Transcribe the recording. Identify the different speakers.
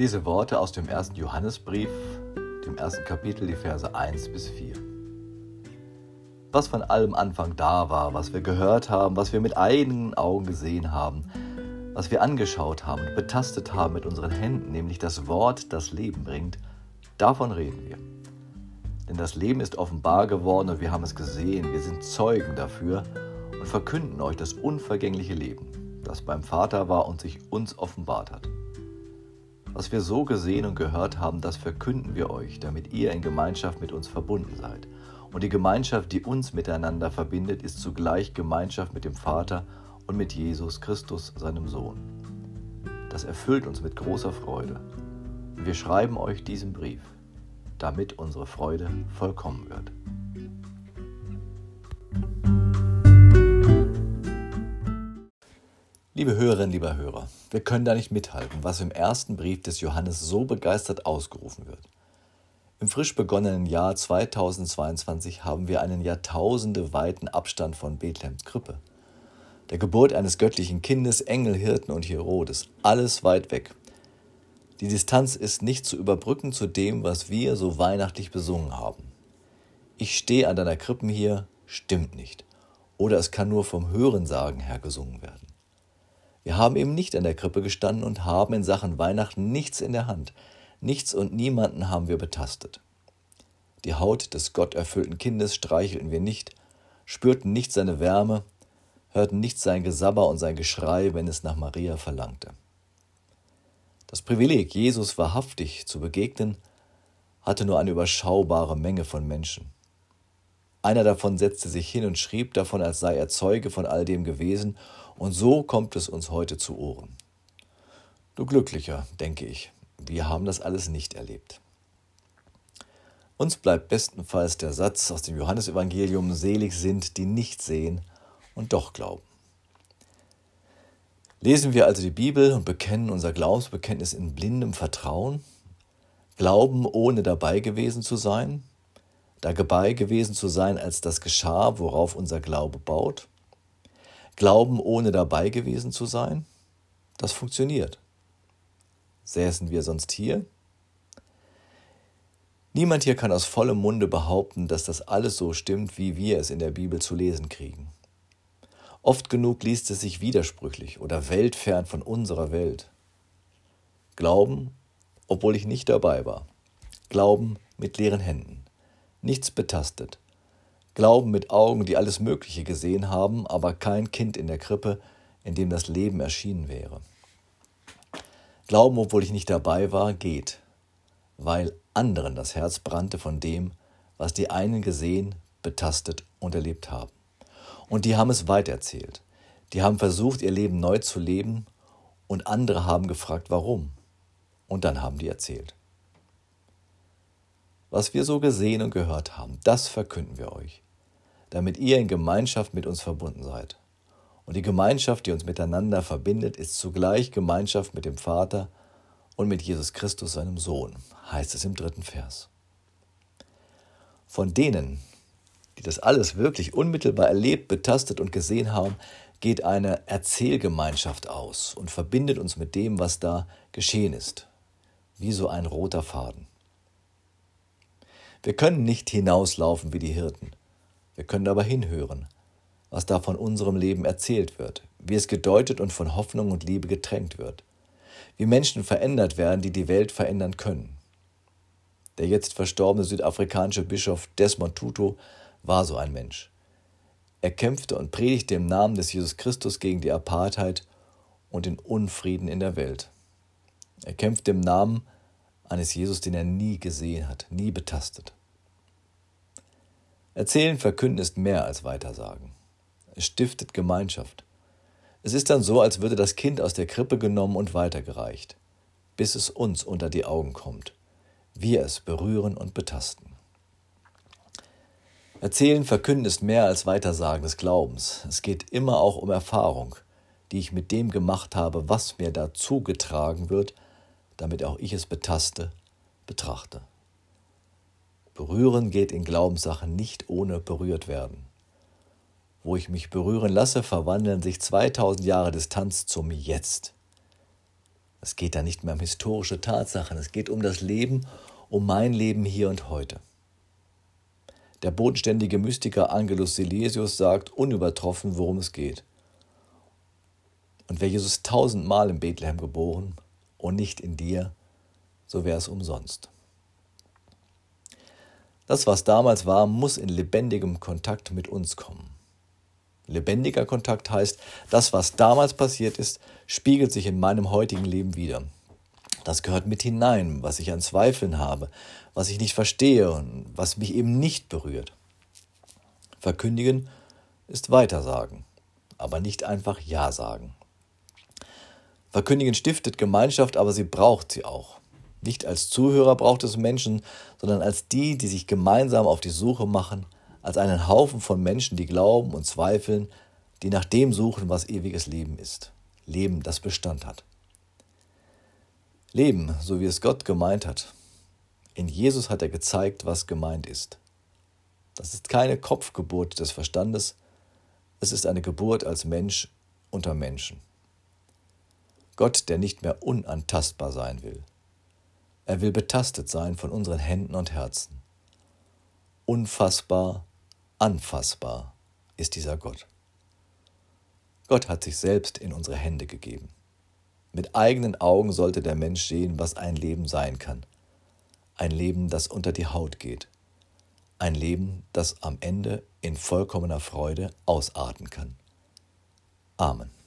Speaker 1: lese Worte aus dem ersten Johannesbrief, dem ersten Kapitel, die Verse 1 bis 4. Was von allem Anfang da war, was wir gehört haben, was wir mit eigenen Augen gesehen haben, was wir angeschaut haben und betastet haben mit unseren Händen, nämlich das Wort, das Leben bringt, davon reden wir. Denn das Leben ist offenbar geworden und wir haben es gesehen, wir sind Zeugen dafür und verkünden euch das unvergängliche Leben, das beim Vater war und sich uns offenbart hat. Was wir so gesehen und gehört haben, das verkünden wir euch, damit ihr in Gemeinschaft mit uns verbunden seid. Und die Gemeinschaft, die uns miteinander verbindet, ist zugleich Gemeinschaft mit dem Vater und mit Jesus Christus, seinem Sohn. Das erfüllt uns mit großer Freude. Wir schreiben euch diesen Brief, damit unsere Freude vollkommen wird. Liebe Hörerinnen, lieber Hörer, wir können da nicht mithalten, was im ersten Brief des Johannes so begeistert ausgerufen wird. Im frisch begonnenen Jahr 2022 haben wir einen jahrtausendeweiten Abstand von Bethlehems Krippe. Der Geburt eines göttlichen Kindes, Engel, Hirten und Herodes, alles weit weg. Die Distanz ist nicht zu überbrücken zu dem, was wir so weihnachtlich besungen haben. Ich stehe an deiner Krippen hier, stimmt nicht. Oder es kann nur vom Hörensagen her gesungen werden. Wir haben eben nicht an der Krippe gestanden und haben in Sachen Weihnachten nichts in der Hand. Nichts und niemanden haben wir betastet. Die Haut des gotterfüllten Kindes streichelten wir nicht, spürten nicht seine Wärme, hörten nicht sein Gesabber und sein Geschrei, wenn es nach Maria verlangte. Das Privileg, Jesus wahrhaftig zu begegnen, hatte nur eine überschaubare Menge von Menschen. Einer davon setzte sich hin und schrieb davon, als sei er Zeuge von all dem gewesen und so kommt es uns heute zu Ohren. Du Glücklicher, denke ich, wir haben das alles nicht erlebt. Uns bleibt bestenfalls der Satz aus dem Johannesevangelium, selig sind, die nicht sehen und doch glauben. Lesen wir also die Bibel und bekennen unser Glaubensbekenntnis in blindem Vertrauen, glauben ohne dabei gewesen zu sein, dabei gewesen zu sein, als das geschah, worauf unser Glaube baut, Glauben ohne dabei gewesen zu sein, das funktioniert. Säßen wir sonst hier? Niemand hier kann aus vollem Munde behaupten, dass das alles so stimmt, wie wir es in der Bibel zu lesen kriegen. Oft genug liest es sich widersprüchlich oder weltfern von unserer Welt. Glauben, obwohl ich nicht dabei war. Glauben mit leeren Händen. Nichts betastet, Glauben mit Augen, die alles Mögliche gesehen haben, aber kein Kind in der Krippe, in dem das Leben erschienen wäre. Glauben, obwohl ich nicht dabei war, geht, weil anderen das Herz brannte von dem, was die einen gesehen, betastet und erlebt haben. Und die haben es weitererzählt. Die haben versucht, ihr Leben neu zu leben und andere haben gefragt, warum. Und dann haben die erzählt. Was wir so gesehen und gehört haben, das verkünden wir euch damit ihr in Gemeinschaft mit uns verbunden seid. Und die Gemeinschaft, die uns miteinander verbindet, ist zugleich Gemeinschaft mit dem Vater und mit Jesus Christus, seinem Sohn, heißt es im dritten Vers. Von denen, die das alles wirklich unmittelbar erlebt, betastet und gesehen haben, geht eine Erzählgemeinschaft aus und verbindet uns mit dem, was da geschehen ist, wie so ein roter Faden. Wir können nicht hinauslaufen wie die Hirten. Wir können aber hinhören, was da von unserem Leben erzählt wird, wie es gedeutet und von Hoffnung und Liebe getränkt wird, wie Menschen verändert werden, die die Welt verändern können. Der jetzt verstorbene südafrikanische Bischof Desmond Tutu war so ein Mensch. Er kämpfte und predigte im Namen des Jesus Christus gegen die Apartheid und den Unfrieden in der Welt. Er kämpfte im Namen eines Jesus, den er nie gesehen hat, nie betastet. Erzählen, verkünden ist mehr als Weitersagen. Es stiftet Gemeinschaft. Es ist dann so, als würde das Kind aus der Krippe genommen und weitergereicht, bis es uns unter die Augen kommt. Wir es berühren und betasten. Erzählen, verkünden ist mehr als Weitersagen des Glaubens. Es geht immer auch um Erfahrung, die ich mit dem gemacht habe, was mir dazu getragen wird, damit auch ich es betaste, betrachte. Berühren geht in Glaubenssachen nicht ohne berührt werden. Wo ich mich berühren lasse, verwandeln sich 2000 Jahre Distanz zum Jetzt. Es geht da nicht mehr um historische Tatsachen, es geht um das Leben, um mein Leben hier und heute. Der bodenständige Mystiker Angelus Silesius sagt unübertroffen, worum es geht. Und wäre Jesus tausendmal in Bethlehem geboren und nicht in dir, so wäre es umsonst. Das, was damals war, muss in lebendigem Kontakt mit uns kommen. Lebendiger Kontakt heißt, das, was damals passiert ist, spiegelt sich in meinem heutigen Leben wieder. Das gehört mit hinein, was ich an Zweifeln habe, was ich nicht verstehe und was mich eben nicht berührt. Verkündigen ist Weitersagen, aber nicht einfach Ja sagen. Verkündigen stiftet Gemeinschaft, aber sie braucht sie auch. Nicht als Zuhörer braucht es Menschen, sondern als die, die sich gemeinsam auf die Suche machen, als einen Haufen von Menschen, die glauben und zweifeln, die nach dem suchen, was ewiges Leben ist. Leben, das Bestand hat. Leben, so wie es Gott gemeint hat. In Jesus hat er gezeigt, was gemeint ist. Das ist keine Kopfgeburt des Verstandes, es ist eine Geburt als Mensch unter Menschen. Gott, der nicht mehr unantastbar sein will. Er will betastet sein von unseren Händen und Herzen. Unfassbar, anfassbar ist dieser Gott. Gott hat sich selbst in unsere Hände gegeben. Mit eigenen Augen sollte der Mensch sehen, was ein Leben sein kann. Ein Leben, das unter die Haut geht. Ein Leben, das am Ende in vollkommener Freude ausarten kann. Amen.